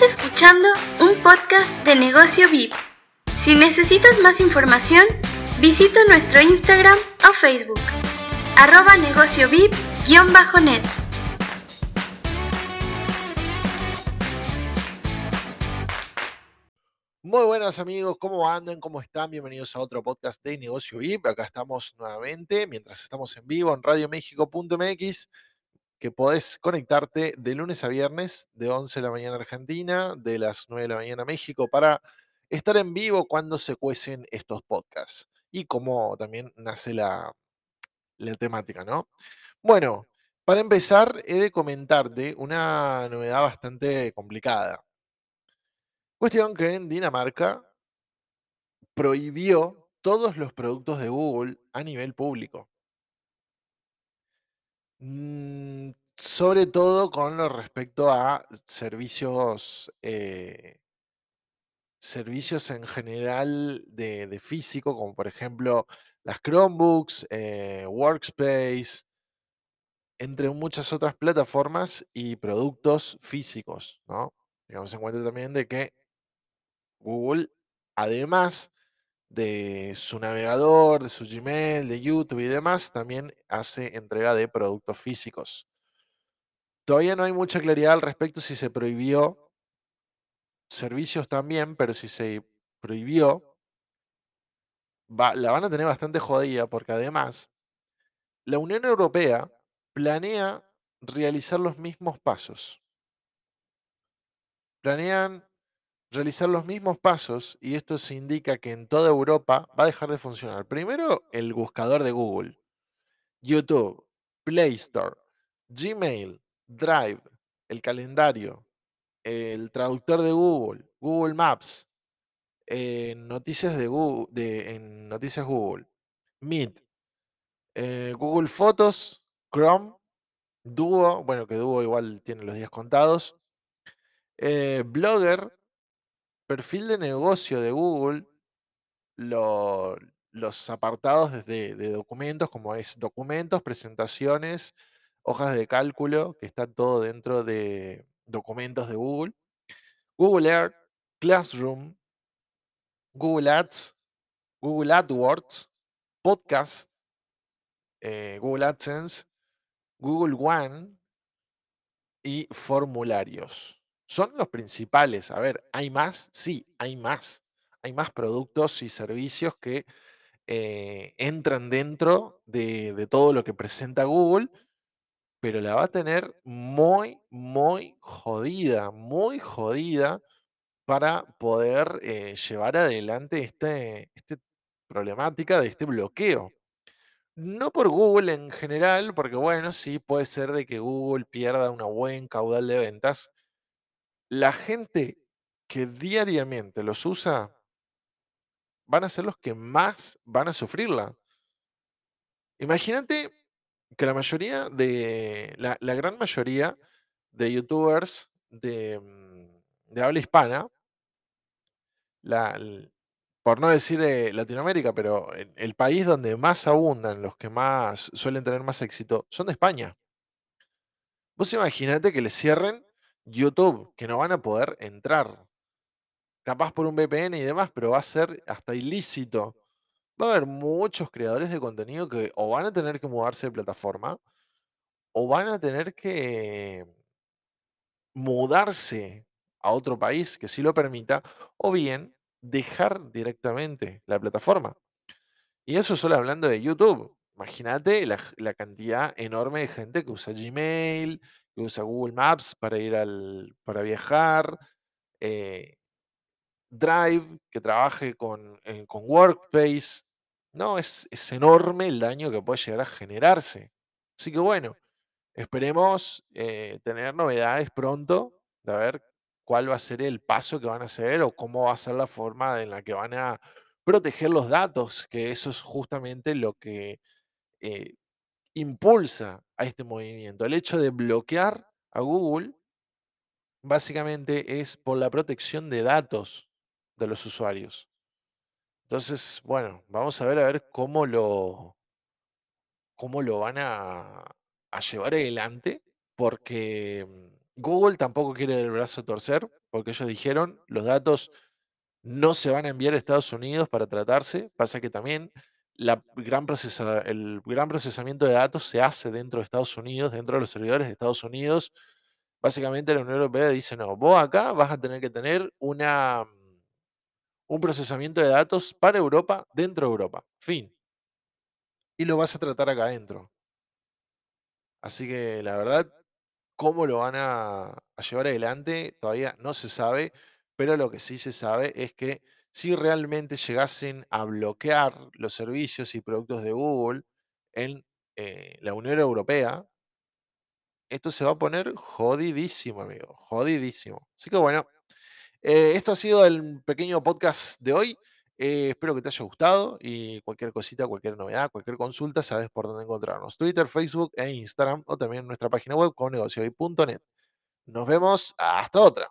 Estás escuchando un podcast de negocio VIP. Si necesitas más información, visita nuestro Instagram o Facebook, arroba negocio VIP-net. Muy buenas amigos, ¿cómo andan? ¿Cómo están? Bienvenidos a otro podcast de Negocio VIP. Acá estamos nuevamente, mientras estamos en vivo en radiomexico.mx que podés conectarte de lunes a viernes, de 11 de la mañana Argentina, de las 9 de la mañana México, para estar en vivo cuando se cuecen estos podcasts. Y cómo también nace la, la temática, ¿no? Bueno, para empezar, he de comentarte una novedad bastante complicada. Cuestión que en Dinamarca prohibió todos los productos de Google a nivel público. Sobre todo con lo respecto a servicios, eh, servicios en general de, físico, como por ejemplo las Chromebooks, eh, Workspace, entre muchas otras plataformas y productos físicos, ¿no? Tengamos en cuenta también de que Google, además de su navegador, de su Gmail, de YouTube y demás, también hace entrega de productos físicos. Todavía no hay mucha claridad al respecto si se prohibió servicios también, pero si se prohibió, la van a tener bastante jodida porque además la Unión Europea planea realizar los mismos pasos. Planean realizar los mismos pasos y esto se indica que en toda Europa va a dejar de funcionar. Primero, el buscador de Google, YouTube, Play Store, Gmail, Drive, el calendario, el traductor de Google, Google Maps, eh, noticias de Google, de, en Meet, eh, Google Fotos, Chrome, Duo, bueno que Duo igual tiene los días contados, eh, Blogger, perfil de negocio de Google, los apartados desde de documentos, como es documentos, presentaciones, hojas de cálculo, que está todo dentro de documentos de Google, Google Earth, Classroom, Google Ads, Google AdWords, Podcast, eh, Google AdSense, Google One y formularios son los principales. A ver, ¿hay más? Sí, hay más. Hay más productos y servicios que eh, entran dentro de, todo lo que presenta Google, pero la va a tener muy, muy jodida, muy jodida para poder eh, llevar adelante esta este problemática de este bloqueo. No por Google en general, porque bueno, sí puede ser de que Google pierda una buen caudal de ventas, la gente que diariamente los usa van a ser los que más van a sufrirla. Imagínate que la mayoría de, la, gran mayoría de youtubers de, mm, habla hispana, por no decir Latinoamérica, pero el país donde más abundan, los que más suelen tener más éxito, son de España. Vos imaginate que le cierren YouTube, que no van a poder entrar. Capaz por un VPN y demás, pero va a ser hasta ilícito. Va a haber muchos creadores de contenido que o van a tener que mudarse de plataforma o van a tener que mudarse a otro país que sí lo permita, o bien dejar directamente la plataforma. Y eso solo hablando de YouTube. Imagínate la, cantidad enorme de gente que usa Gmail, que usa Google Maps para ir al, para viajar, eh, Drive, que trabaje con, eh, con Workspace. No, es, es, enorme el daño que puede llegar a generarse. Así que bueno, esperemos eh, tener novedades pronto, de ver cuál va a ser el paso que van a hacer o cómo va a ser la forma en la que van a proteger los datos, que eso es justamente lo que impulsa a este movimiento. El hecho de bloquear a Google básicamente es por la protección de datos de los usuarios. Entonces, bueno, vamos a ver a ver cómo lo, cómo lo van a, llevar adelante, porque Google tampoco quiere el brazo torcer, porque ellos dijeron, los datos no se van a enviar a Estados Unidos para tratarse. Pasa que también la gran procesa- el gran procesamiento de datos se hace dentro de Estados Unidos, dentro de los servidores de Estados Unidos. Básicamente la Unión Europea dice, no, vos acá vas a tener que tener una, mm, un procesamiento de datos para Europa dentro de Europa. Fin. Y lo vas a tratar acá adentro. Así que la verdad, cómo lo van a, llevar adelante todavía no se sabe, pero lo que sí se sabe es que si realmente llegasen a bloquear los servicios y productos de Google en eh, la Unión Europea, esto se va a poner jodidísimo, amigo, jodidísimo. Así que bueno, eh, esto ha sido el pequeño podcast de hoy. Eh, espero que te haya gustado y cualquier cosita, cualquier novedad, cualquier consulta, sabes por dónde encontrarnos. Twitter, Facebook e Instagram o también nuestra página web con negocioy.net. Nos vemos hasta otra.